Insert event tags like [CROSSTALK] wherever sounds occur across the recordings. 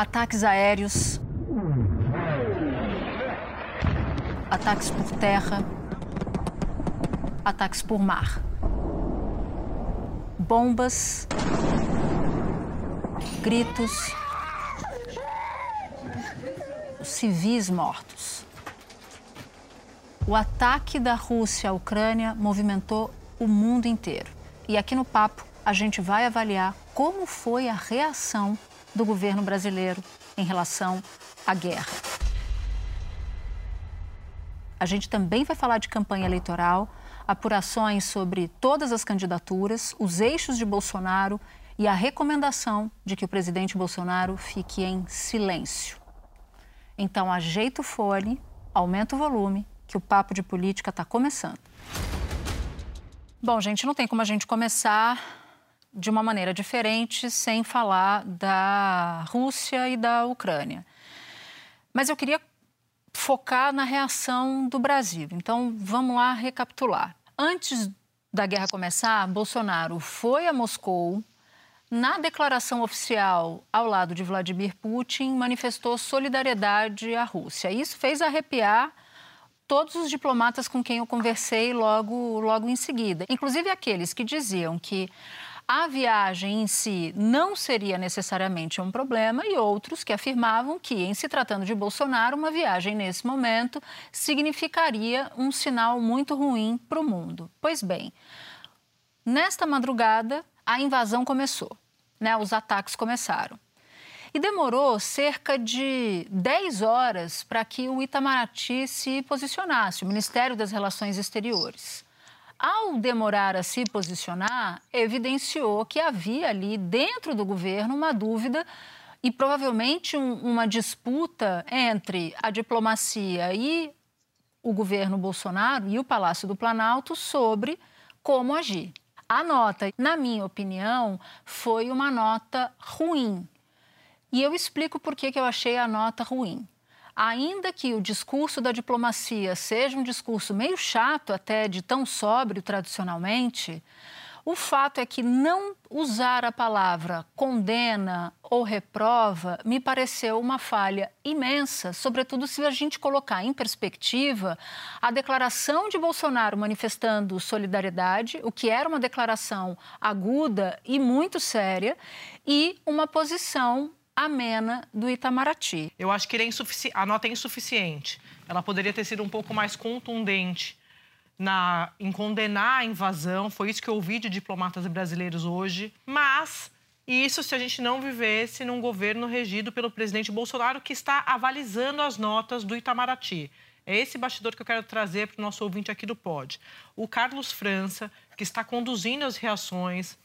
Ataques aéreos, ataques por terra, ataques por mar, bombas, gritos, civis mortos. O ataque da Rússia à Ucrânia movimentou o mundo inteiro. E aqui no Papo a gente vai avaliar como foi a reação do governo brasileiro em relação à guerra. A gente também vai falar de campanha eleitoral, apurações sobre todas as candidaturas, os eixos de Bolsonaro e a recomendação de que o presidente Bolsonaro fique em silêncio. Então, ajeita o fone, aumenta o volume, que o papo de política está começando. Bom, gente, não tem como a gente começar de uma maneira diferente sem falar da Rússia e da Ucrânia. Mas eu queria focar na reação do Brasil. Então, vamos lá recapitular. Antes da guerra começar, Bolsonaro foi a Moscou. Na declaração oficial ao lado de Vladimir Putin, manifestou solidariedade à Rússia. Isso fez arrepiar todos os diplomatas com quem eu conversei logo, logo em seguida, inclusive aqueles que diziam que a viagem em si não seria necessariamente um problema e outros que afirmavam que, em se tratando de Bolsonaro, uma viagem nesse momento significaria um sinal muito ruim para o mundo. Pois bem, nesta madrugada a invasão começou, né? Os ataques começaram. E demorou cerca de 10 horas para que o Itamaraty se posicionasse, o Ministério das Relações Exteriores ao demorar a se posicionar, evidenciou que havia ali dentro do governo uma dúvida e provavelmente um, uma disputa entre a diplomacia e o governo Bolsonaro e o Palácio do Planalto sobre como agir. A nota, na minha opinião, foi uma nota ruim. E eu explico por que, que eu achei a nota ruim ainda que o discurso da diplomacia seja um discurso meio chato, até de tão sóbrio tradicionalmente, o fato é que não usar a palavra condena ou reprova me pareceu uma falha imensa, sobretudo se a gente colocar em perspectiva a declaração de Bolsonaro manifestando solidariedade, o que era uma declaração aguda e muito séria, e uma posição amena do Itamaraty. Eu acho que é a nota é insuficiente. Ela poderia ter sido um pouco mais contundente na, em condenar a invasão. Foi isso que eu ouvi de diplomatas brasileiros hoje. Mas isso se a gente não vivesse num governo regido pelo presidente Bolsonaro, que está avalizando as notas do Itamaraty. É esse bastidor que eu quero trazer para o nosso ouvinte aqui do Pod. O Carlos França, que está conduzindo as reações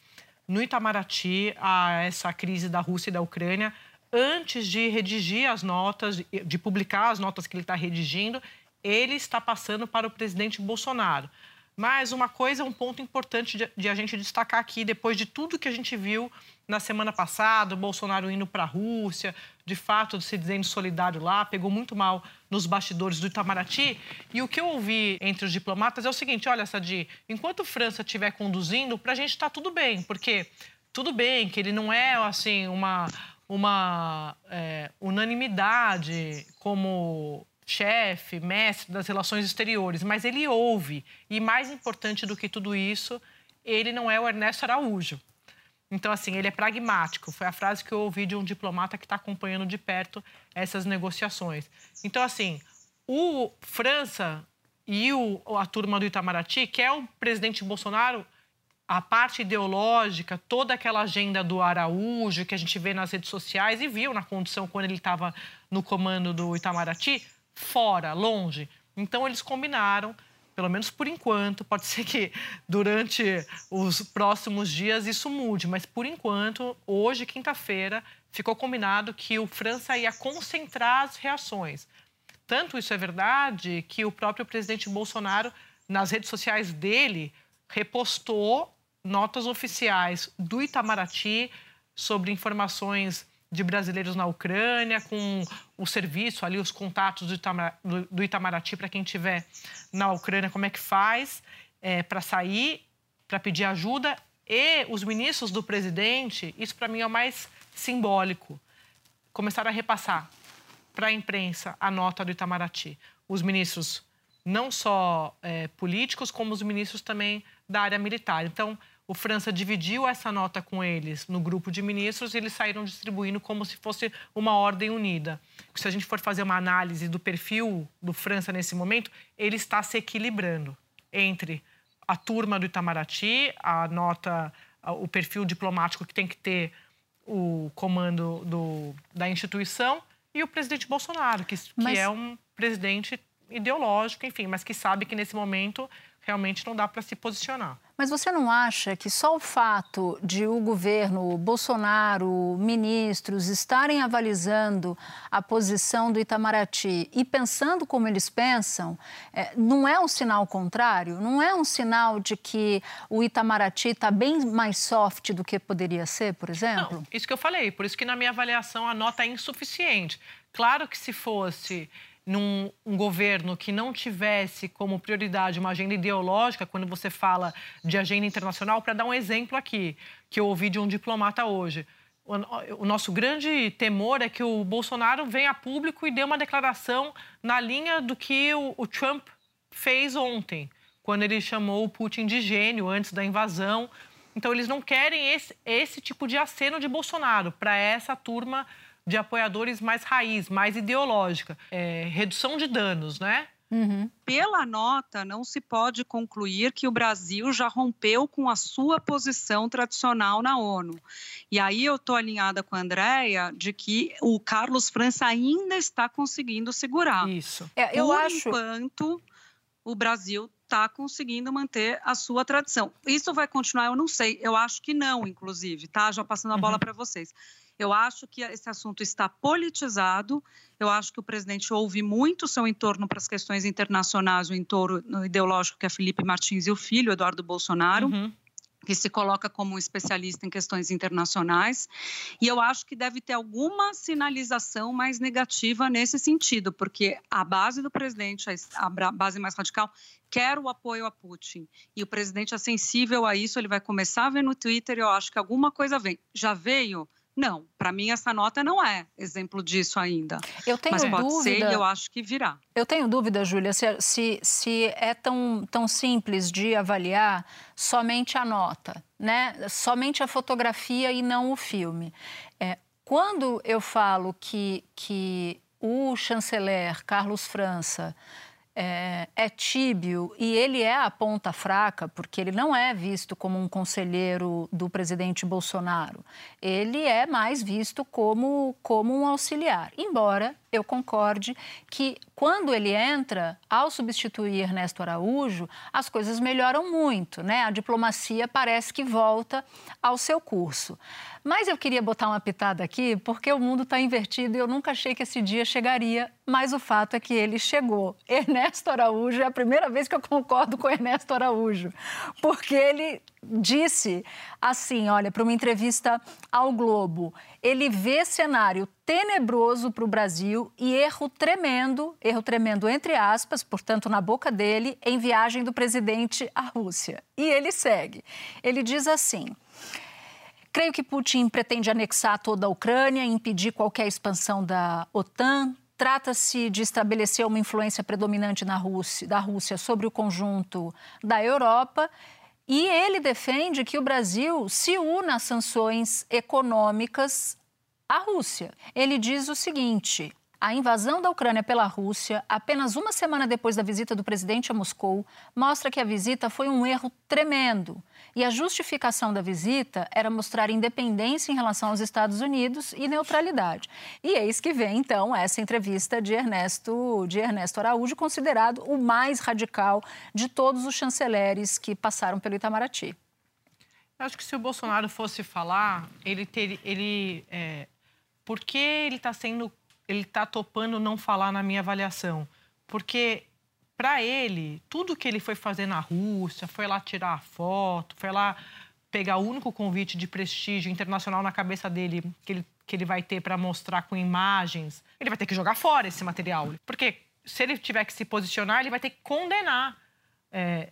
no Itamaraty a essa crise da Rússia e da Ucrânia, antes de redigir as notas, de publicar as notas que ele está redigindo, ele está passando para o presidente Bolsonaro. Mas uma coisa, um ponto importante de, de, a gente destacar aqui, depois de tudo que a gente viu na semana passada, Bolsonaro indo para a Rússia, de fato se dizendo solidário lá, pegou muito mal nos bastidores do Itamaraty. E o que eu ouvi entre os diplomatas é o seguinte: olha, Sadi, enquanto França estiver conduzindo, para a gente está tudo bem, porque tudo bem que ele não é assim uma, uma é, unanimidade como chefe, mestre das relações exteriores, mas ele ouve. E mais importante do que tudo isso, ele não é o Ernesto Araújo. Então, assim, ele é pragmático. Foi a frase que eu ouvi de um diplomata que está acompanhando de perto essas negociações. Então, assim, o França e o, a turma do Itamaraty, que é o presidente Bolsonaro, a parte ideológica, toda aquela agenda do Araújo que a gente vê nas redes sociais e viu na condição quando ele estava no comando do Itamaraty, fora, longe. Então eles combinaram, pelo menos por enquanto, pode [LAUGHS] ser que durante os próximos dias isso mude, mas por enquanto, hoje, quinta-feira, ficou combinado que o França ia concentrar as reações. Tanto isso é verdade que o próprio presidente Bolsonaro, nas redes sociais dele, repostou notas oficiais do Itamaraty sobre informações de brasileiros na Ucrânia, com o serviço ali, os contatos do, Itamaraty para quem estiver na Ucrânia, como é que faz é, para sair, para pedir ajuda. E os ministros do presidente, isso para mim é o mais simbólico, começaram a repassar para a imprensa a nota do Itamaraty. Os ministros, não só é, políticos, como os ministros também da área militar. Então, o França dividiu essa nota com eles no grupo de ministros e eles saíram distribuindo como se fosse uma ordem unida. Se a gente for fazer uma análise do perfil do França nesse momento, ele está se equilibrando entre a turma do Itamaraty, a nota, o perfil diplomático que tem que ter o comando do, da instituição e o presidente Bolsonaro, que, mas... que é um presidente ideológico, enfim, mas que sabe que nesse momento realmente não dá para se posicionar. Mas você não acha que só o fato de o governo Bolsonaro, ministros, estarem avalizando a posição do Itamaraty e pensando como eles pensam, é, não é um sinal contrário? Não é um sinal de que o Itamaraty está bem mais soft do que poderia ser, por exemplo? Não, isso que eu falei. Por isso que, na minha avaliação, a nota é insuficiente. Claro que se fosse num um governo que não tivesse como prioridade uma agenda ideológica, quando você fala de agenda internacional, para dar um exemplo aqui, que eu ouvi de um diplomata hoje. O, nosso grande temor é que o Bolsonaro venha a público e dê uma declaração na linha do que o, o Trump fez ontem, quando ele chamou o Putin de gênio antes da invasão. Então, eles não querem esse, esse tipo de aceno de Bolsonaro para essa turma de apoiadores mais raiz, mais ideológica. É, redução de danos, né? Uhum. Pela nota, não se pode concluir que o Brasil já rompeu com a sua posição tradicional na ONU. E aí eu estou alinhada com a Andrea de que o Carlos França ainda está conseguindo segurar. Isso. É, eu Por acho... enquanto, o Brasil está conseguindo manter a sua tradição. Isso vai continuar? Eu não sei. Eu acho que não, inclusive, tá? Já passando a bola uhum. para vocês. Eu acho que esse assunto está politizado. Eu acho que o presidente ouve muito seu entorno para as questões internacionais, o entorno ideológico que é Felipe Martins e o filho, Eduardo Bolsonaro. Uhum que se coloca como um especialista em questões internacionais, e eu acho que deve ter alguma sinalização mais negativa nesse sentido, porque a base do presidente, a base mais radical, quer o apoio a Putin, e o presidente é sensível a isso, ele vai começar a ver no Twitter, e eu acho que alguma coisa vem. Já veio não, para mim essa nota não é exemplo disso ainda. Eu tenho Mas pode dúvida. Ser, eu acho que virá. Eu tenho dúvida, Júlia, se, se, se, é tão, tão simples de avaliar somente a nota, né? Somente a fotografia e não o filme. É, quando eu falo que, que o chanceler Carlos França é, é, tíbio e ele é a ponta fraca, porque ele não é visto como um conselheiro do presidente Bolsonaro. Ele é mais visto como, como um auxiliar. Embora eu concorde que quando ele entra, ao substituir Ernesto Araújo, as coisas melhoram muito, né? A diplomacia parece que volta ao seu curso. Mas eu queria botar uma pitada aqui, porque o mundo está invertido e eu nunca achei que esse dia chegaria, mas o fato é que ele chegou. [LAUGHS] Ernesto Araújo é a primeira vez que eu concordo com Ernesto Araújo, porque ele disse assim, olha, para uma entrevista ao Globo, ele vê cenário tenebroso para o Brasil e erro tremendo, erro tremendo entre aspas, portanto na boca dele, em viagem do presidente à Rússia. E ele segue. Ele diz assim: Creio que Putin pretende anexar toda a Ucrânia impedir qualquer expansão da OTAN. Trata-se de estabelecer uma influência predominante na Rússia, da Rússia sobre o conjunto da Europa. E ele defende que o Brasil se una às sanções econômicas à Rússia. Ele diz o seguinte: a invasão da Ucrânia pela Rússia, apenas uma semana depois da visita do presidente a Moscou, mostra que a visita foi um erro tremendo e a justificação da visita era mostrar independência em relação aos Estados Unidos e neutralidade. E eis que vem, então, essa entrevista de Ernesto, de Ernesto Araújo, considerado o mais radical de todos os chanceleres que passaram pelo Itamaraty. Acho que se o Bolsonaro fosse falar, ele, ter, ele é, por que ele está sendo, ele está topando não falar na minha avaliação? Porque para ele, tudo que ele foi fazer na Rússia, foi lá tirar a foto, foi lá pegar o único convite de prestígio internacional na cabeça dele que ele, que ele vai ter para mostrar com imagens, ele vai ter que jogar fora esse material. Porque se ele tiver que se posicionar, ele vai ter que condenar. É,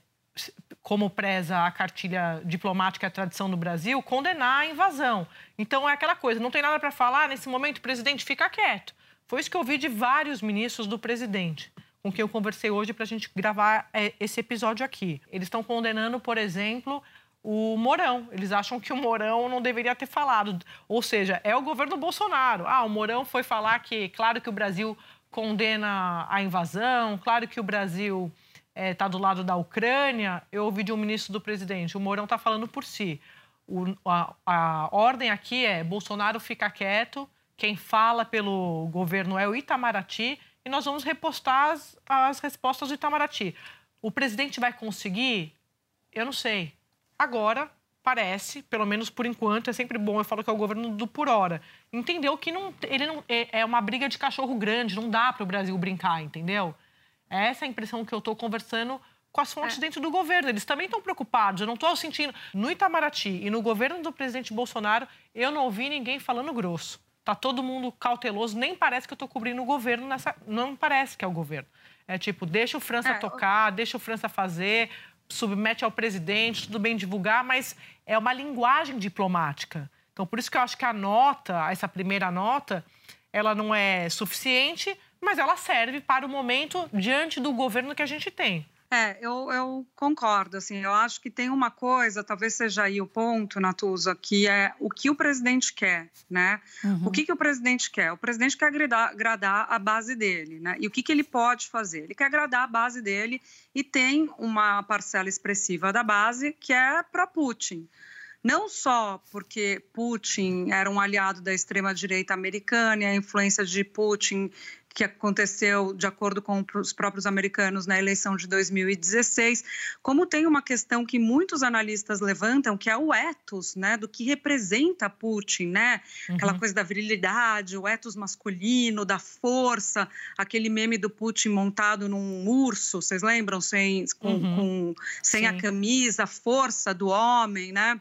como preza a cartilha diplomática e a tradição do Brasil, condenar a invasão. Então é aquela coisa, não tem nada para falar nesse momento, presidente, fica quieto. Foi isso que eu ouvi de vários ministros do presidente com quem eu conversei hoje para a gente gravar é, esse episódio aqui. Eles estão condenando, por exemplo, o Mourão. Eles acham que o Mourão não deveria ter falado. Ou seja, é o governo Bolsonaro. Ah, o Mourão foi falar que, claro que o Brasil condena a invasão, claro que o Brasil está é, tá do lado da Ucrânia. Eu ouvi de um ministro do presidente, o Mourão está falando por si. O, a, a ordem aqui é Bolsonaro fica quieto, quem fala pelo governo é o Itamaraty e nós vamos repostar as, as respostas do Itamaraty. O presidente vai conseguir? Eu não sei. Agora, parece, pelo menos por enquanto, é sempre bom, eu falo que é o governo do por hora, entendeu que não, ele não é, é uma briga de cachorro grande, não dá para o Brasil brincar, entendeu? É essa a impressão que eu estou conversando com as fontes é. dentro do governo. Eles também estão preocupados. Eu não estou sentindo. No Itamaraty e no governo do presidente Bolsonaro, eu não ouvi ninguém falando grosso. Tá todo mundo cauteloso, nem parece que eu estou cobrindo o governo nessa. Não parece que é o governo. É tipo, deixa o França é, tocar, eu... deixa o França fazer, submete ao presidente, tudo bem divulgar, mas é uma linguagem diplomática. Então, por isso que eu acho que a nota, essa primeira nota, ela não é suficiente, mas ela serve para o momento diante do governo que a gente tem. É, eu, eu, concordo, assim, eu acho que tem uma coisa, talvez seja aí o ponto, Natuza, que é o que o presidente quer, né? Uhum. O que, que o presidente quer? O presidente quer agradar, agradar a base dele, né? E o que, que ele pode fazer? Ele quer agradar a base dele e tem uma parcela expressiva da base que é para Putin não só porque Putin era um aliado da extrema-direita americana e a influência de Putin que aconteceu, de acordo com os próprios americanos, na eleição de 2016, como tem uma questão que muitos analistas levantam, que é o ethos, né, do que representa Putin, né? Uhum. Aquela coisa da virilidade, o ethos masculino, da força, aquele meme do Putin montado num urso, vocês lembram? Sem, com, uhum. com sem a camisa, a força do homem, né?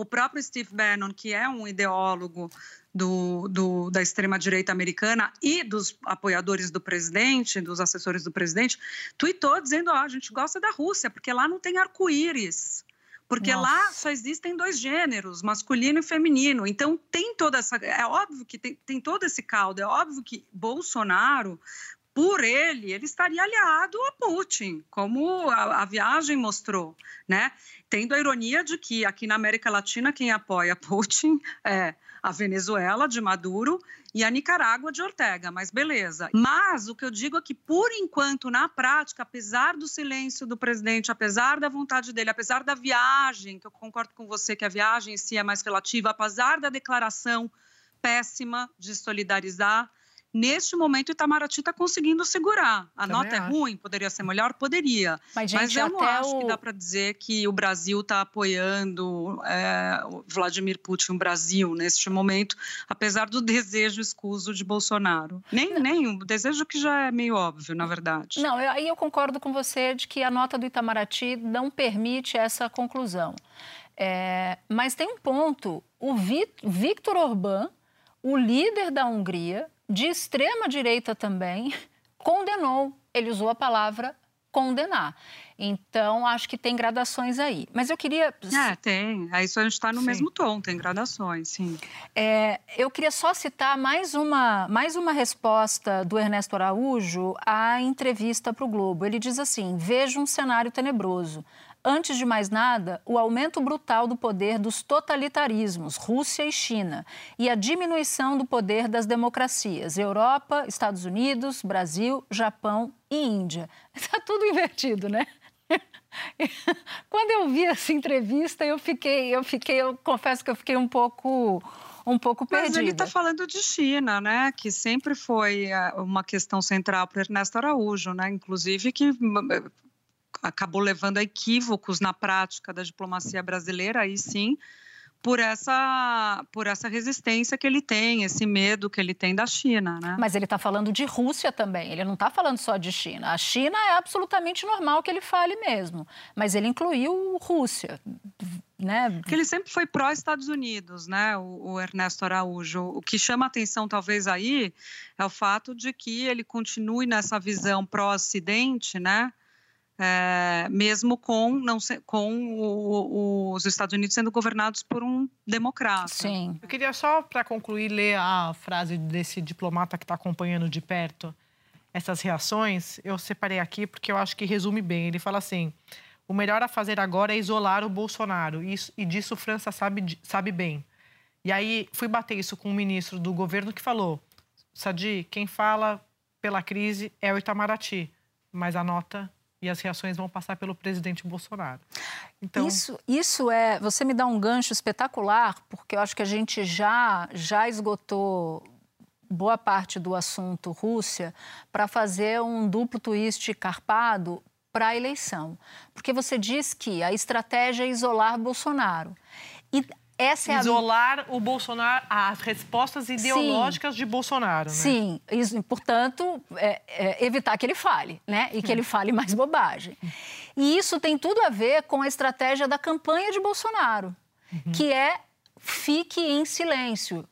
O próprio Steve Bannon, que é um ideólogo do, do, da extrema-direita americana e dos apoiadores do presidente, dos assessores do presidente, tweetou dizendo: oh, a gente gosta da Rússia, porque lá não tem arco-íris. Porque Nossa. lá só existem dois gêneros, masculino e feminino. Então tem toda essa. É óbvio que tem, tem todo esse caldo. É óbvio que Bolsonaro por ele, ele estaria aliado a Putin, como a, a, viagem mostrou, né? Tendo a ironia de que aqui na América Latina quem apoia Putin é a Venezuela de Maduro e a Nicarágua de Ortega, mas beleza. Mas o que eu digo é que, por enquanto, na prática, apesar do silêncio do presidente, apesar da vontade dele, apesar da viagem, que eu concordo com você que a viagem em si é mais relativa, apesar da declaração péssima de solidarizar Neste momento, o Itamaraty está conseguindo segurar. A Também nota é acho. é ruim, poderia ser melhor? Poderia. Mas, gente, Mas eu não acho o... que dá para dizer que o Brasil está apoiando é, o Vladimir Putin, o Brasil, neste momento, apesar do desejo escuso de Bolsonaro. Nem, nem o desejo que já é meio óbvio, na verdade. Não, aí eu concordo com você de que a nota do Itamaraty não permite essa conclusão. É, mas tem um ponto. O Victor Orbán, o líder da Hungria, de extrema direita também, [LAUGHS] condenou. Ele usou a palavra condenar. Então, acho que tem gradações aí. Mas eu queria. É, tem. Aí só a gente está no sim. mesmo tom, tem gradações, sim. É, eu queria só citar mais uma, mais uma resposta do Ernesto Araújo à entrevista para o Globo. Ele diz assim: veja um cenário tenebroso. Antes de mais nada, o aumento brutal do poder dos totalitarismos, Rússia e China, e a diminuição do poder das democracias, Europa, Estados Unidos, Brasil, Japão e Índia. Está [LAUGHS] tudo invertido, né? [LAUGHS] Quando eu vi essa entrevista, eu fiquei, eu fiquei, eu confesso que eu fiquei um pouco um pouco perdida. Mas ele está falando de China, né? Que sempre foi eh, uma questão central para Ernesto Araújo, né? Inclusive que acabou levando a equívocos na prática da diplomacia brasileira, aí sim, por essa, por essa resistência que ele tem, esse medo que ele tem da China. Né? Mas ele está falando de Rússia também, ele não está falando só de China. A China é absolutamente normal que ele fale mesmo, mas ele incluiu Rússia. Né? Porque ele sempre foi pró-Estados Unidos, né? O, o, Ernesto Araújo. O que chama atenção, talvez, aí é o fato de que ele continue nessa visão pró-Ocidente, né? É, mesmo com, não com o, os Estados Unidos sendo governados por um democrata. Sim. Eu queria só, para concluir, ler a frase desse diplomata que está acompanhando de perto essas reações. Eu separei aqui porque eu acho que resume bem. Ele fala assim: o melhor a fazer agora é isolar o Bolsonaro, e, e disso França sabe, sabe bem. E aí fui bater isso com um ministro do governo que falou: Sadi, quem fala pela crise é o Itamaraty, mas a nota e as reações vão passar pelo presidente Bolsonaro. Então... Isso, isso é. Você me dá um gancho espetacular, porque eu acho que a gente já, já esgotou boa parte do assunto Rússia para fazer um duplo twist carpado para a eleição. Porque você diz que a estratégia é isolar Bolsonaro. E essa é Isolar a... o Bolsonaro, as respostas ideológicas Sim. de Bolsonaro, né? Sim, isso, portanto, é, é evitar que ele fale, né? E que ele fale mais bobagem. E isso tem tudo a ver com a estratégia da campanha de Bolsonaro, uhum. que é fique em silêncio.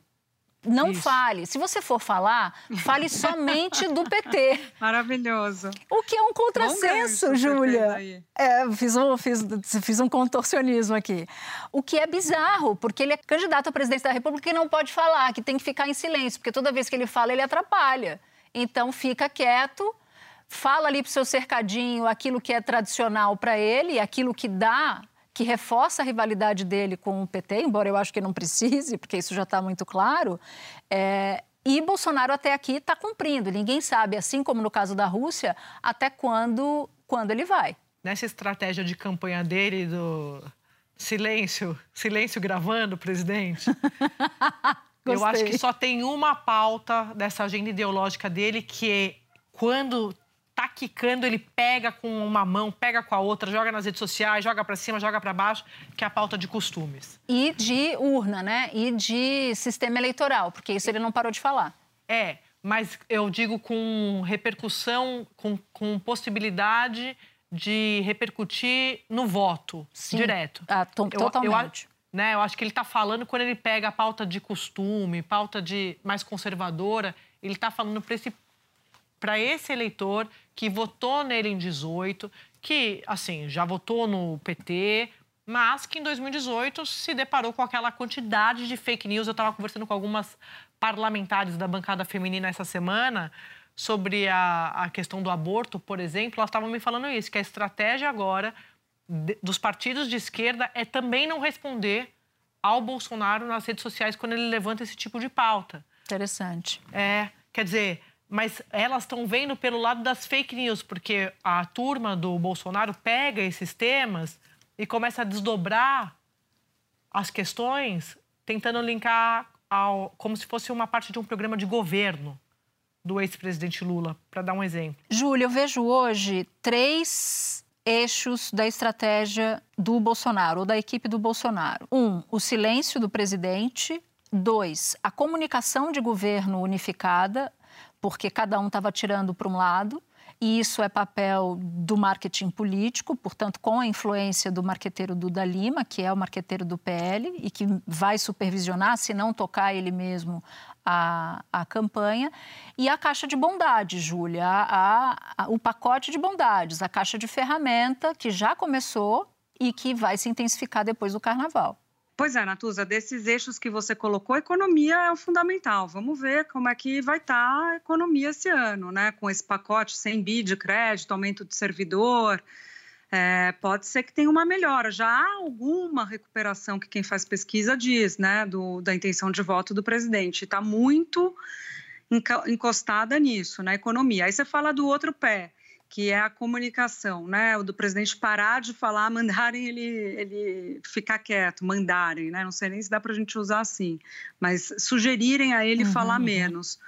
Não Isso. fale. Se você for falar, fale [LAUGHS] somente do PT. Maravilhoso. O que é um contrassenso, Júlia. É, fiz um, fiz, fiz um contorcionismo aqui. O que é bizarro, porque ele é candidato à presidência da República e não pode falar, que tem que ficar em silêncio, porque toda vez que ele fala, ele atrapalha. Então, fica quieto, fala ali para o seu cercadinho aquilo que é tradicional para ele, aquilo que dá que reforça a rivalidade dele com o PT, embora eu acho que não precise, porque isso já está muito claro. É, e Bolsonaro até aqui está cumprindo. Ninguém sabe, assim como no caso da Rússia, até quando, quando ele vai. Nessa estratégia de campanha dele do silêncio, silêncio gravando, presidente. [LAUGHS] eu acho que só tem uma pauta dessa agenda ideológica dele que é quando tá quicando, ele pega com uma mão, pega com a outra, joga nas redes sociais, joga para cima, joga para baixo, que é a pauta de costumes. E de urna, né? E de sistema eleitoral, porque isso ele não parou de falar. É, mas eu digo com repercussão, com, com possibilidade de repercutir no voto Sim. direto. Ah, totalmente. Eu, eu, né, eu acho que ele está falando quando ele pega a pauta de costume, pauta de mais conservadora, ele está falando para esse para esse eleitor que votou nele em 18, que, assim, já votou no PT, mas que em 2018 se deparou com aquela quantidade de fake news. Eu estava conversando com algumas parlamentares da bancada feminina essa semana sobre a, a questão do aborto, por exemplo. Elas estavam me falando isso, que a estratégia agora de, dos partidos de esquerda é também não responder ao Bolsonaro nas redes sociais quando ele levanta esse tipo de pauta. Interessante. É, quer dizer, mas elas estão vendo pelo lado das fake news, porque a turma do Bolsonaro pega esses temas e começa a desdobrar as questões, tentando linkar ao, como se fosse uma parte de um programa de governo do ex-presidente Lula, para dar um exemplo. Júlia, eu vejo hoje três eixos da estratégia do Bolsonaro, ou da equipe do Bolsonaro. Um, o silêncio do presidente. Dois, a comunicação de governo unificada porque cada um estava tirando para um lado. E isso é papel do marketing político, portanto, com a influência do marqueteiro Duda Lima, que é o marqueteiro do PL e que vai supervisionar, se não tocar ele mesmo, a, a campanha. E a caixa de bondade, Júlia, o pacote de bondades, a caixa de ferramenta que já começou e que vai se intensificar depois do carnaval. Pois é, Natuza, desses eixos que você colocou, economia é o fundamental. Vamos ver como é que vai estar tá a economia esse ano, né? Com esse pacote sem BI de crédito, aumento de servidor. É, pode ser que tenha uma melhora. Já há alguma recuperação que quem faz pesquisa diz, né? Do, da intenção de voto do presidente. Está muito encostada nisso, na economia. Aí você fala do outro pé que é a comunicação, né? O do presidente parar de falar, [LAUGHS] mandarem ele, ele ficar quieto, mandarem, né? Não sei nem se dá para a gente usar assim, mas sugerirem a ele uhum, falar uhum. menos.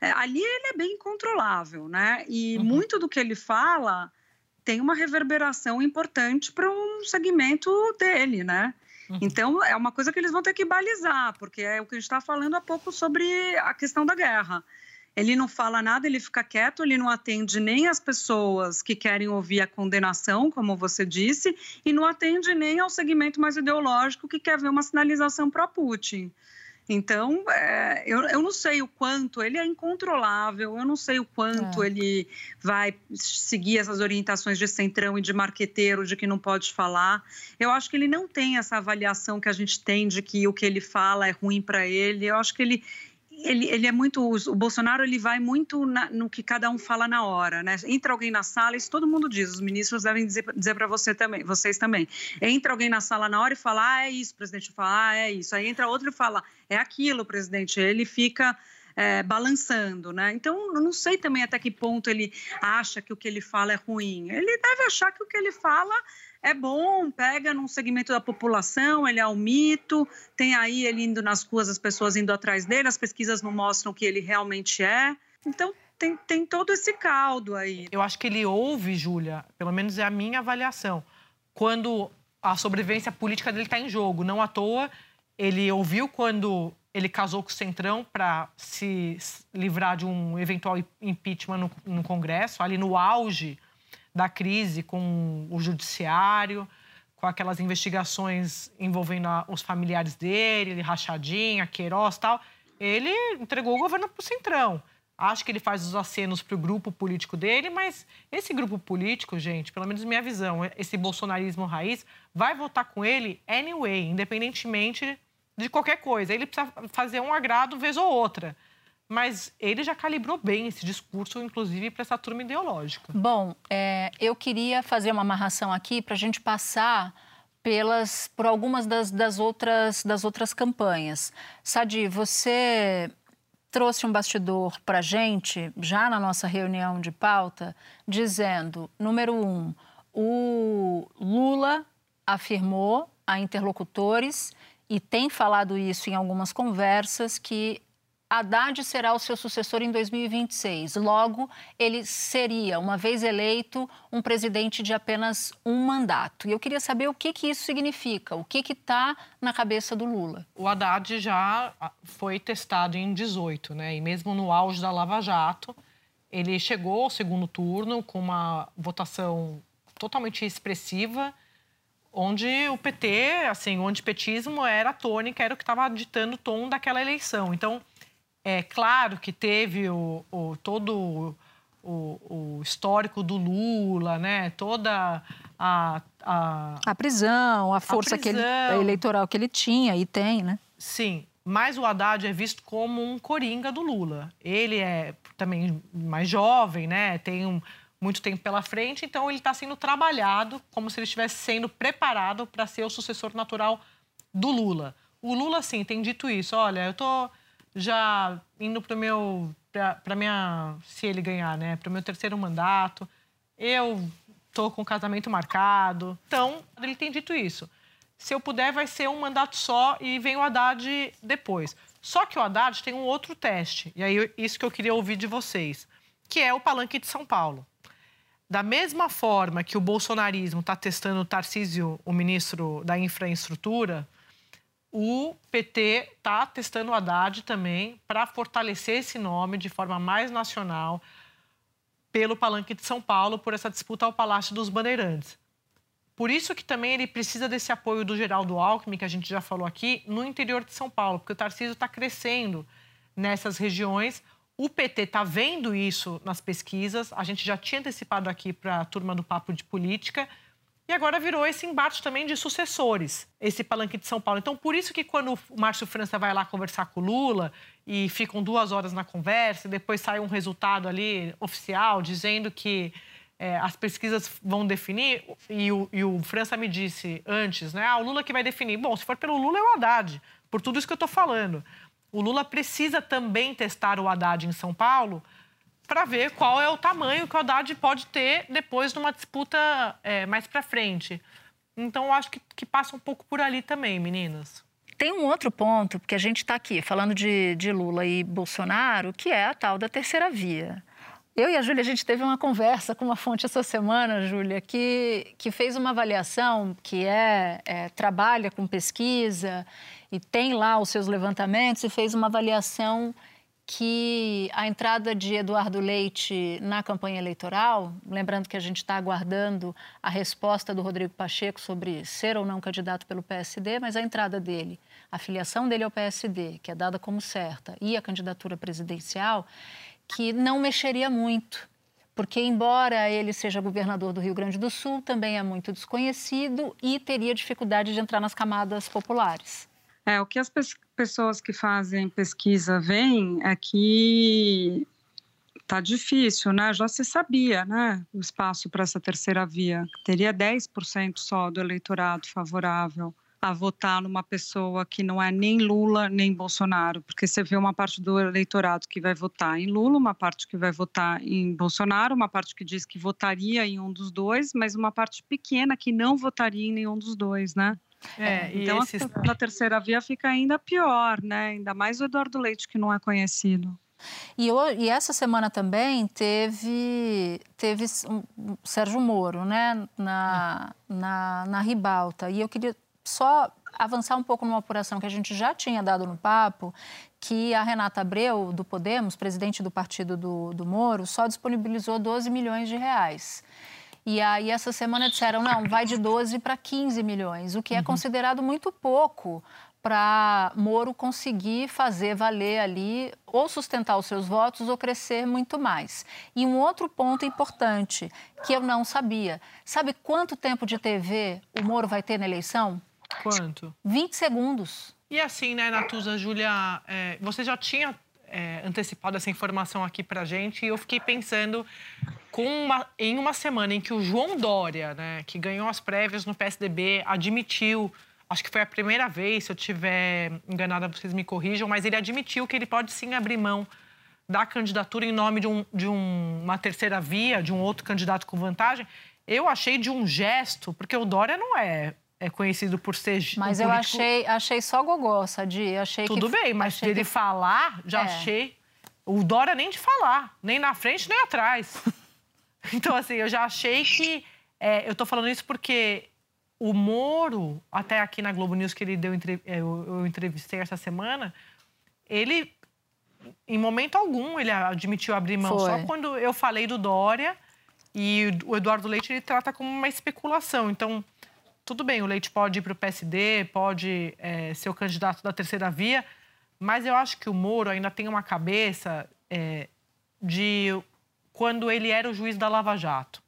É, ali ele é bem controlável, né? E uhum. muito do que ele fala tem uma reverberação importante para um segmento dele, né? Uhum. Então, é uma coisa que eles vão ter que balizar, porque é o que a gente está falando há pouco sobre a questão da guerra. Ele não fala nada, ele fica quieto, ele não atende nem as pessoas que querem ouvir a condenação, como você disse, e não atende nem ao segmento mais ideológico que quer ver uma sinalização para Putin. Então, é, eu, eu não sei o quanto ele é incontrolável, eu não sei o quanto é. ele vai seguir essas orientações de centrão e de marqueteiro, de que não pode falar. Eu acho que ele não tem essa avaliação que a gente tem de que o que ele fala é ruim para ele. Eu acho que ele, ele, ele é muito. O Bolsonaro ele vai muito na, no que cada um fala na hora, né? Entra alguém na sala, isso todo mundo diz, os ministros devem dizer, dizer para você também, vocês também. Entra alguém na sala na hora e fala, ah, é isso, presidente, fala, ah, é isso. Aí entra outro e fala, é aquilo, presidente. Ele fica. É, balançando, né? Então, eu não sei também até que ponto ele acha que o que ele fala é ruim. Ele deve achar que o que ele fala é bom, pega num segmento da população, ele é um mito, tem aí ele indo nas ruas, as pessoas indo atrás dele, as pesquisas não mostram que ele realmente é. Então, tem, tem todo esse caldo aí. Eu acho que ele ouve, Júlia, pelo menos é a minha avaliação, quando a sobrevivência política dele está em jogo. Não à toa, ele ouviu quando ele casou com o Centrão para se livrar de um eventual impeachment no, no Congresso, ali no auge da crise com o judiciário, com aquelas investigações envolvendo a, os familiares dele, Rachadinha, Queiroz tal, ele entregou o governo para o Centrão. Acho que ele faz os acenos para o grupo político dele, mas esse grupo político, gente, pelo menos minha visão, esse bolsonarismo raiz, vai votar com ele anyway, independentemente de qualquer coisa. Ele precisa fazer um agrado vez ou outra mas ele já calibrou bem esse discurso, inclusive para essa turma ideológica. Bom, é, eu queria fazer uma amarração aqui para a gente passar pelas por algumas das, das, outras das outras campanhas. Sadi, você trouxe um bastidor para a gente já na nossa reunião de pauta, dizendo, número um, o Lula afirmou a interlocutores e tem falado isso em algumas conversas que Haddad será o seu sucessor em 2026. Logo, ele seria, uma vez eleito, um presidente de apenas um mandato. E eu queria saber o que, que isso significa, o que está na cabeça do Lula. O Haddad já ah, foi testado em 18, né? E mesmo no auge da Lava Jato, ele chegou ao segundo turno com uma votação totalmente expressiva, onde o PT, assim, o antipetismo era a tônica, era o que estava ditando o tom daquela eleição. Então, é claro que teve o, o todo o, o, histórico do Lula, né? Toda a, a, a prisão, a força a prisão. Que ele, eleitoral que ele tinha e tem, né? Sim, mas o Haddad é visto como um coringa do Lula. Ele é também mais jovem, né? Tem um, muito tempo pela frente, então ele está sendo trabalhado como se ele estivesse sendo preparado para ser o sucessor natural do Lula. O Lula, sim, tem dito isso. Olha, eu tô já indo para meu para minha se ele ganhar, né, para o meu terceiro mandato, eu tô com o casamento marcado. Então, ele tem dito isso. Se eu puder, vai ser um mandato só e vem o Haddad depois. Só que o Haddad tem um outro teste, e aí isso que eu queria ouvir de vocês, que é o palanque de São Paulo. Da mesma forma que o bolsonarismo está testando o Tarcísio, o ministro da Infraestrutura, o PT está testando o Haddad também para fortalecer esse nome de forma mais nacional pelo Palanque de São Paulo, por essa disputa ao Palácio dos Bandeirantes. Por isso que também ele precisa desse apoio do Geraldo Alckmin, que a gente já falou aqui, no interior de São Paulo, porque o Tarcísio está crescendo nessas regiões. O PT está vendo isso nas pesquisas, a gente já tinha antecipado aqui para a turma do Papo de Política, e agora virou esse embate também de sucessores, esse palanque de São Paulo. Então, por isso que quando o Márcio França vai lá conversar com o Lula e ficam duas horas na conversa, e depois sai um resultado ali oficial dizendo que é, as pesquisas vão definir, e o, e o, França me disse antes, né? Ah, o Lula que vai definir. Bom, se for pelo Lula, é o Haddad, por tudo isso que eu estou falando. O Lula precisa também testar o Haddad em São Paulo para ver qual é o tamanho que o Haddad pode ter depois de uma disputa é, mais para frente. Então, eu acho que, que passa um pouco por ali também, meninas. Tem um outro ponto, porque a gente está aqui falando de, de Lula e Bolsonaro, que é a tal da terceira via. Eu e a Júlia, a gente teve uma conversa com uma fonte essa semana, Júlia, que, que fez uma avaliação que é, é, trabalha com pesquisa e tem lá os seus levantamentos e fez uma avaliação que a entrada de Eduardo Leite na campanha eleitoral, lembrando que a gente está aguardando a resposta do Rodrigo Pacheco sobre ser ou não candidato pelo PSD, mas a entrada dele, a filiação dele ao PSD, que é dada como certa, e a candidatura presidencial, que não mexeria muito. Porque, embora ele seja governador do Rio Grande do Sul, também é muito desconhecido e teria dificuldade de entrar nas camadas populares. É, o que as pessoas que fazem pesquisa veem é que tá difícil, né? Já se sabia, né? O espaço para essa terceira via. Teria 10% só do eleitorado favorável a votar numa pessoa que não é nem Lula nem Bolsonaro, porque você vê uma parte do eleitorado que vai votar em Lula, uma parte que vai votar em Bolsonaro, uma parte que diz que votaria em um dos dois, mas uma parte pequena que não votaria em nenhum dos dois, né? É, então esses... a, a terceira via fica ainda pior, né? Ainda mais o Eduardo Leite que não é conhecido. E, e, essa semana também teve, teve um, Sérgio Moro, né, na, na, na ribalta. E eu queria só avançar um pouco numa apuração que a gente já tinha dado no papo, que a Renata Abreu, do Podemos, presidente do partido do, do Moro, só disponibilizou 12 milhões de reais. E aí, essa semana disseram, não, vai de 12 para 15 milhões, o que é uhum. considerado muito pouco para Moro conseguir fazer valer ali ou sustentar os seus votos ou crescer muito mais. E um outro ponto importante que eu não sabia: sabe quanto tempo de TV o Moro vai ter na eleição? Quanto? 20 segundos. E assim, né, Natuza, Júlia, é, você já tinha é, antecipado essa informação aqui pra gente e eu fiquei pensando uma, em uma semana em que o João Dória, né, que ganhou as prévias no PSDB, admitiu, acho que foi a primeira vez, se eu tiver enganada, vocês me corrijam, mas ele admitiu que ele pode sim abrir mão da candidatura em nome de, um, de um, uma terceira via, de um outro candidato com vantagem. Eu achei de um gesto, porque o Dória não é é conhecido por ser Mas um eu político... achei, achei só gogó, Sadi. Achei Tudo que, bem, mas achei dele que... falar, já é. achei. O Dória nem de falar, nem na frente nem atrás. [LAUGHS] então, assim, eu já achei que. É, eu tô falando isso porque o Moro, até aqui na Globo News que ele deu, é, eu, eu entrevistei essa semana, ele, em momento algum, ele admitiu abrir mão. Foi. Só quando eu falei do Dória e o Eduardo Leite ele trata como uma especulação. Então tudo bem, o Leite pode ir para o PSD, pode é, ser o candidato da terceira via, mas eu acho que o Moro ainda tem uma cabeça é, de quando ele era o juiz da Lava Jato.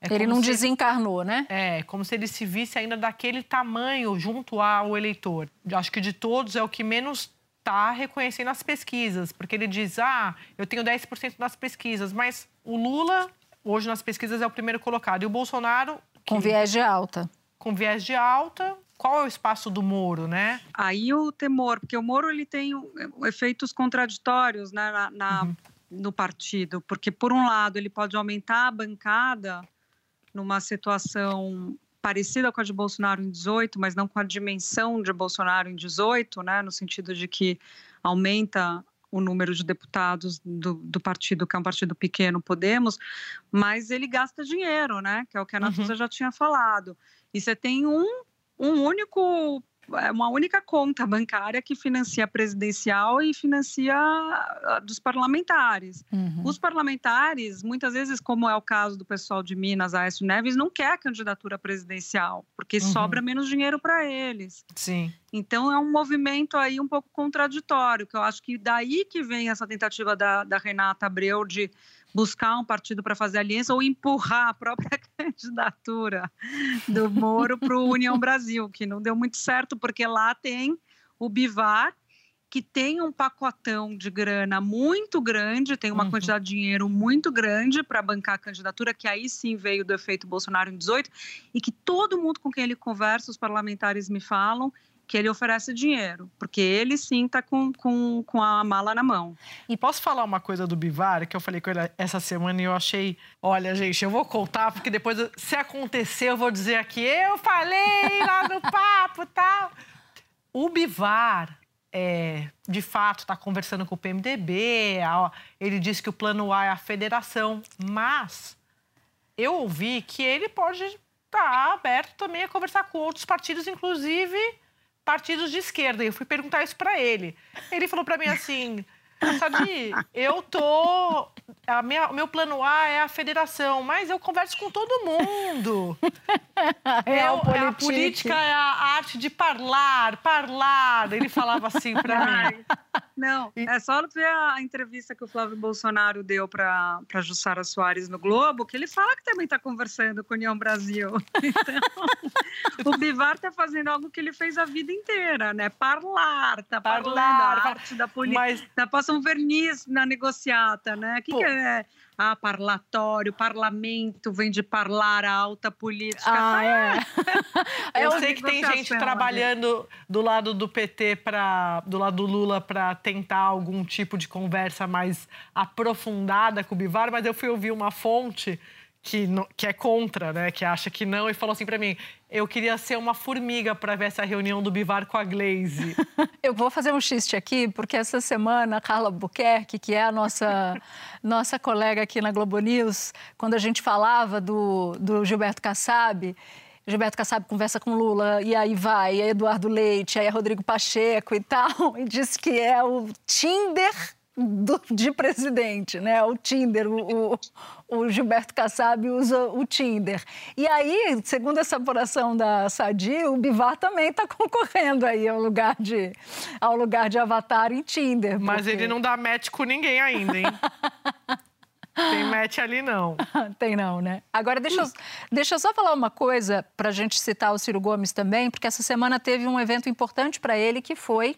É ele não se, desencarnou, né? É, como se ele se visse ainda daquele tamanho junto ao eleitor. Acho que de todos é o que menos está reconhecendo as pesquisas, porque ele diz: ah, eu tenho 10% nas pesquisas, mas o Lula, hoje nas pesquisas, é o primeiro colocado, e o Bolsonaro. Com viés de alta com viés de alta. Qual é o espaço do Moro, né? Aí o temor, porque o Moro ele tem efeitos contraditórios né, na, na uhum. no partido, porque por um lado ele pode aumentar a bancada numa situação parecida com a de Bolsonaro em 18, mas não com a dimensão de Bolsonaro em 18, né, no sentido de que aumenta o número de deputados do, do, partido, que é um partido pequeno, Podemos, mas ele gasta dinheiro, né? Que é o que a Natuza uhum. já tinha falado. E você tem um, um único é uma única conta bancária que financia a presidencial e financia a dos parlamentares. Uhum. Os parlamentares, muitas vezes, como é o caso do pessoal de Minas, Aécio Neves, não quer a candidatura presidencial, porque uhum. sobra menos dinheiro para eles. Sim. Então é um movimento aí um pouco contraditório, que eu acho que daí que vem essa tentativa da, da Renata Abreu de buscar um partido para fazer aliança ou empurrar a própria [LAUGHS] candidatura do Moro para o União Brasil, que não deu muito certo, porque lá tem o Bivar, que tem um pacotão de grana muito grande, tem uma uhum. quantidade de dinheiro muito grande para bancar a candidatura, que aí sim veio do efeito Bolsonaro em 18, e que todo mundo com quem ele conversa, os parlamentares me falam, que ele oferece dinheiro, porque ele sim está com, com, com a mala na mão. E posso falar uma coisa do Bivar, que eu falei com ele essa semana e eu achei. Olha, gente, eu vou contar, porque depois, se acontecer, eu vou dizer aqui, eu falei lá no papo tal. O Bivar é, de fato está conversando com o PMDB, ele disse que o plano A é a federação, mas eu ouvi que ele pode estar tá aberto também a conversar com outros partidos, inclusive partidos de esquerda. E eu fui perguntar isso para ele. Ele falou para mim assim: Sadi, eu tô. A minha, o meu plano A é a federação, mas eu converso com todo mundo. é, [LAUGHS] eu, é a política é a arte de falar, falar. Ele falava assim para mim. Não, é só ver a entrevista que o Flávio Bolsonaro deu para Jussara Soares no Globo, que ele fala que também está conversando com a União Brasil. [LAUGHS] Então, o Bivar está fazendo algo que ele fez a vida inteira, né? Parlar, tá parlando a arte da política. Mas... Tá passando um verniz na negociata, né? O que, que é? Ah, parlatório, parlamento, vem de parlar, a alta política. Ah, é. [LAUGHS] Eu sei que tem gente trabalhando do lado do PT para do lado do Lula para tentar algum tipo de conversa mais aprofundada com o Bivar, mas eu fui ouvir uma fonte que, que é contra, né? Que acha que não, e falou assim para mim: eu queria ser uma formiga para ver essa reunião do Bivar com a Glaze. [LAUGHS] eu vou fazer um xiste aqui, porque essa semana a Carla Buquerque, que é a nossa, [LAUGHS] nossa colega aqui na Globo News, quando a gente falava do, do Gilberto Kassab, Gilberto Kassab conversa com Lula, e aí vai, e aí Eduardo Leite, aí é Rodrigo Pacheco e tal, [LAUGHS] e diz que é o Tinder do, de presidente, né? O Tinder, o, o, Gilberto Kassab usa o Tinder. E aí, segundo essa apuração da Sadi, o Bivar também está [LAUGHS] concorrendo aí ao lugar de, ao lugar de avatar em Tinder. Porque... Mas ele não dá match com ninguém ainda, hein? [LAUGHS] Tem match ali, não. Tem não, né? Agora, deixa eu, deixa eu só falar uma coisa para a gente citar o Ciro Gomes também, porque essa semana teve um evento importante para ele que foi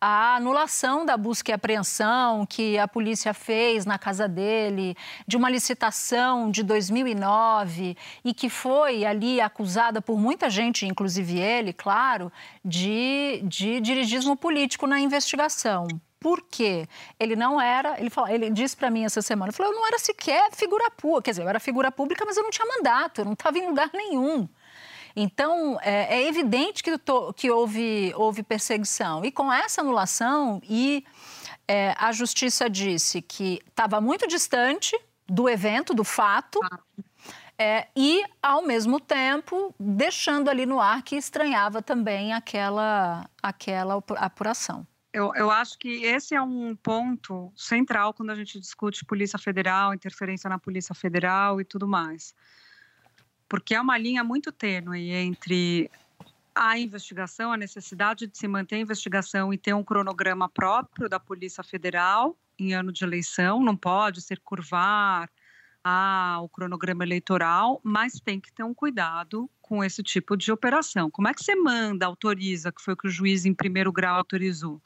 a anulação da busca e apreensão que a polícia fez na casa dele, de uma licitação de 2009 e que foi ali acusada por muita gente, inclusive ele, claro, de, de dirigismo político na investigação. Por quê? Ele não era, ele, falou, ele disse para mim essa semana, falou, eu não era sequer figura pública, quer dizer, eu era figura pública, mas eu não tinha mandato, eu não estava em lugar nenhum. Então, é, é evidente que, que houve, houve perseguição. E com essa anulação, e é, a justiça disse que estava muito distante do evento, do fato, é, e, ao mesmo tempo, deixando ali no ar que estranhava também aquela, aquela apuração. Eu, eu, acho que esse é um ponto central quando a gente discute Polícia Federal, interferência na Polícia Federal e tudo mais porque é uma linha muito tênue entre a investigação, a necessidade de se manter a investigação e ter um cronograma próprio da Polícia Federal em ano de eleição, não pode ser curvar a, o cronograma eleitoral, mas tem que ter um cuidado com esse tipo de operação. Como é que você manda, autoriza, que foi o que o juiz em primeiro grau autorizou?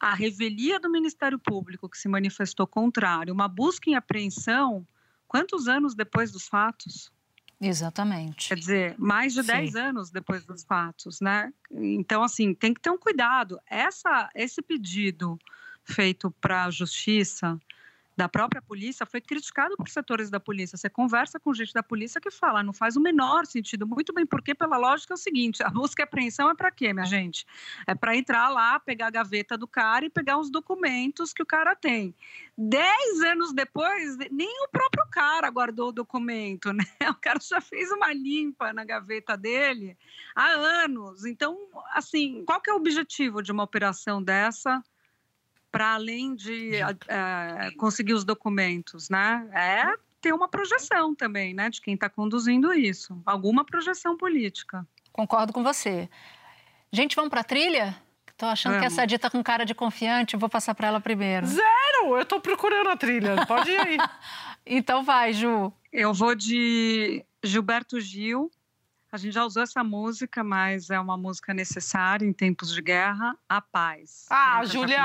A revelia do Ministério Público, que se manifestou contrário, uma busca em apreensão, quantos anos depois dos fatos? Exatamente. Quer dizer, mais de 10 anos depois dos fatos, né? Então, assim, tem que ter um cuidado. Essa, esse pedido feito para a justiça da própria polícia foi criticado por setores da polícia. Você conversa com gente da polícia que fala, não faz o menor sentido. Muito bem, porque pela lógica é o seguinte: a busca e apreensão é para quê, minha gente? É para entrar lá, pegar a gaveta do cara e pegar os documentos que o cara tem. Dez anos depois, nem o próprio cara guardou o documento, [LAUGHS] né? O cara já fez uma limpa na gaveta dele há anos. Então, assim, qual que é o objetivo de uma operação dessa? Para além de é, conseguir os documentos, né? É ter uma projeção também, né, de quem está conduzindo isso, alguma projeção política. Concordo com você. Gente, vamos para a trilha? Estou achando vamos. que essa dita com cara de confiante, vou passar para ela primeiro. Zero! Eu estou procurando a trilha, pode ir aí. [LAUGHS] então vai, Ju. Eu vou de Gilberto Gil, a gente já usou essa música, mas é uma música necessária em tempos de guerra, a paz. Ah, Júlia!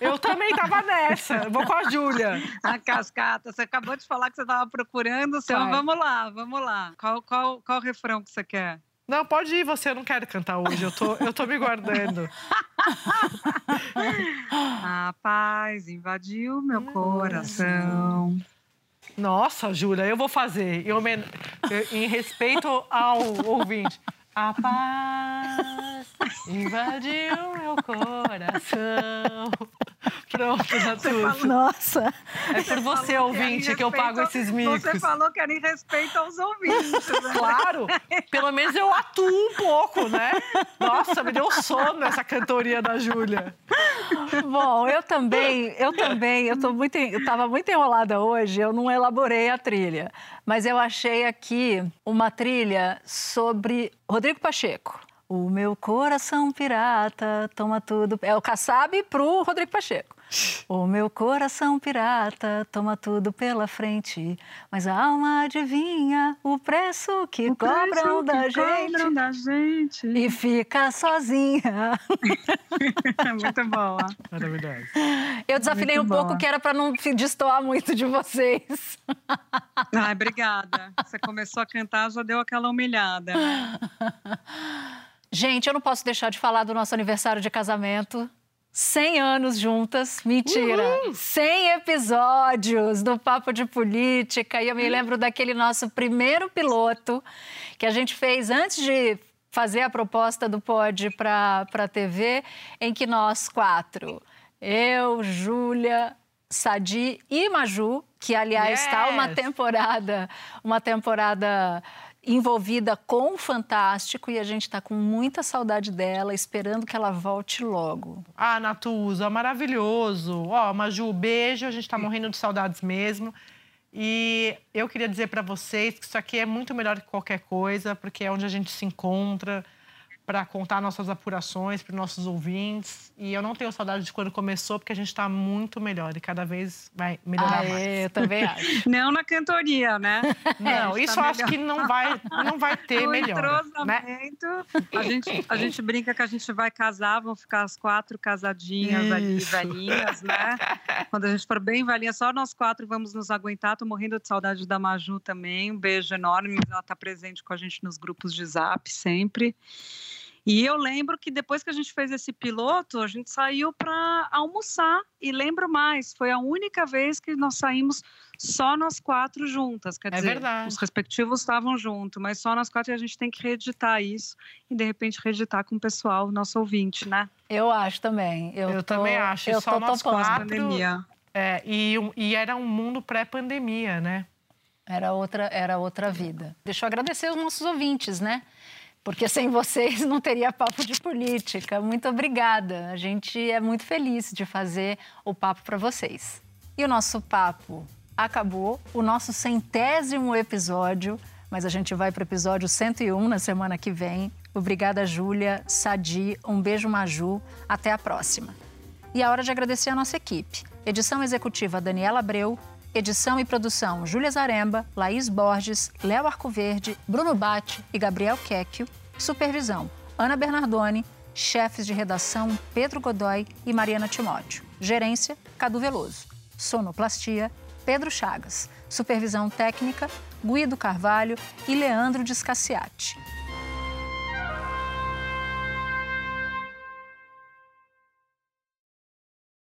Eu também estava nessa. Vou com a Júlia. [LAUGHS] A cascata, você acabou de falar que você estava procurando, então Vai. vamos lá, vamos lá. Qual, qual, qual refrão que você quer? Não, pode ir, você não quer cantar hoje, eu tô, eu tô me guardando. [LAUGHS] a paz invadiu meu coração. Nossa, Júlia, eu vou fazer. Em, em respeito ao ouvinte. A paz invadiu meu coração. Pronto, Natuza. Nossa. É por você, Falou ouvinte, em que eu pago respeito- esses micos. Você falou que era em respeito aos ouvintes. né? Claro, pelo menos eu atuo um pouco, né? Nossa, me deu sono essa cantoria da Júlia. [LAUGHS] Bom, eu também, eu também, eu tô muito, eu estava muito enrolada hoje, eu não elaborei a trilha, mas eu achei aqui uma trilha sobre Rodrigo Pacheco. O meu coração pirata toma tudo. É o Kassab pro Rodrigo Pacheco. O meu coração pirata toma tudo pela frente, mas a alma adivinha o preço que cobram Preço da que gente cobram da gente. e fica sozinha. [LAUGHS] Muito boa. Maravilhoso. Eu desafinei Muito um pouco boa. que era para não destoar muito de vocês. [LAUGHS] Ai, obrigada. Você começou a cantar, já deu aquela humilhada. [LAUGHS] Gente, eu não posso deixar de falar do nosso aniversário de casamento. 100 anos juntas, mentira, 100 episódios do Papo de Política. E eu me lembro daquele nosso primeiro piloto que a gente fez antes de fazer a proposta do Pod para a TV, em que nós quatro, eu, Júlia, Sadi e Maju, que aliás está uma Yes! temporada, uma temporada envolvida com o Fantástico e a gente está com muita saudade dela, esperando que ela volte logo. Ah, Natuza, maravilhoso. Ó, Maju, beijo. A gente tá morrendo de saudades mesmo. E eu queria dizer para vocês que isso aqui é muito melhor que qualquer coisa, porque é onde a gente se encontra para contar nossas apurações para nossos ouvintes. E eu não tenho saudade de quando começou, porque a gente está muito melhor e cada vez vai melhorar mais. Aê, eu também acho. [LAUGHS] Não na cantoria, né? Não, É, isso tá eu acho melhor. que não vai, não vai ter [LAUGHS] o melhor. Né? entrosamento. A, gente, a gente brinca que a gente vai casar, vão ficar as quatro casadinhas ali, Isso. velhinhas, né? Quando a gente for bem velhinha, só nós quatro vamos nos aguentar. Tô morrendo de saudade da Maju também. Um beijo enorme, mas ela tá presente com a gente nos grupos de zap sempre. E eu lembro que depois que a gente fez esse piloto, a gente saiu para almoçar. E lembro mais, foi a única vez que nós saímos só nós quatro juntas. Quer É dizer, verdade. os respectivos estavam juntos, mas só nós quatro e a gente tem que reeditar isso e de repente reeditar com o pessoal, nosso ouvinte, né? Eu acho também. Eu, Eu tô- também acho, Eu só tô nós topando. quatro. Pandemia. É, e, e era um mundo pré-pandemia, né? Era outra, era outra vida. Deixa eu agradecer os nossos ouvintes, né? Porque sem vocês não teria papo de política. Muito obrigada. A gente é muito feliz de fazer o papo para vocês. E o nosso papo acabou, o nosso centésimo episódio, mas a gente vai para o episódio 101 na semana que vem. Obrigada, Júlia, Sadi, um beijo, Maju. Até a próxima. E a hora de agradecer a nossa equipe. Edição executiva Daniela Abreu, edição e produção Júlia Zaremba, Laís Borges, Léo Arcoverde, Bruno Bate e Gabriel Quecchio. Supervisão Ana Bernardoni, chefes de redação Pedro Godoy e Mariana Timóteo. Gerência Cadu Veloso. Sonoplastia Pedro Chagas. Supervisão técnica Guido Carvalho e Leandro Descaciati.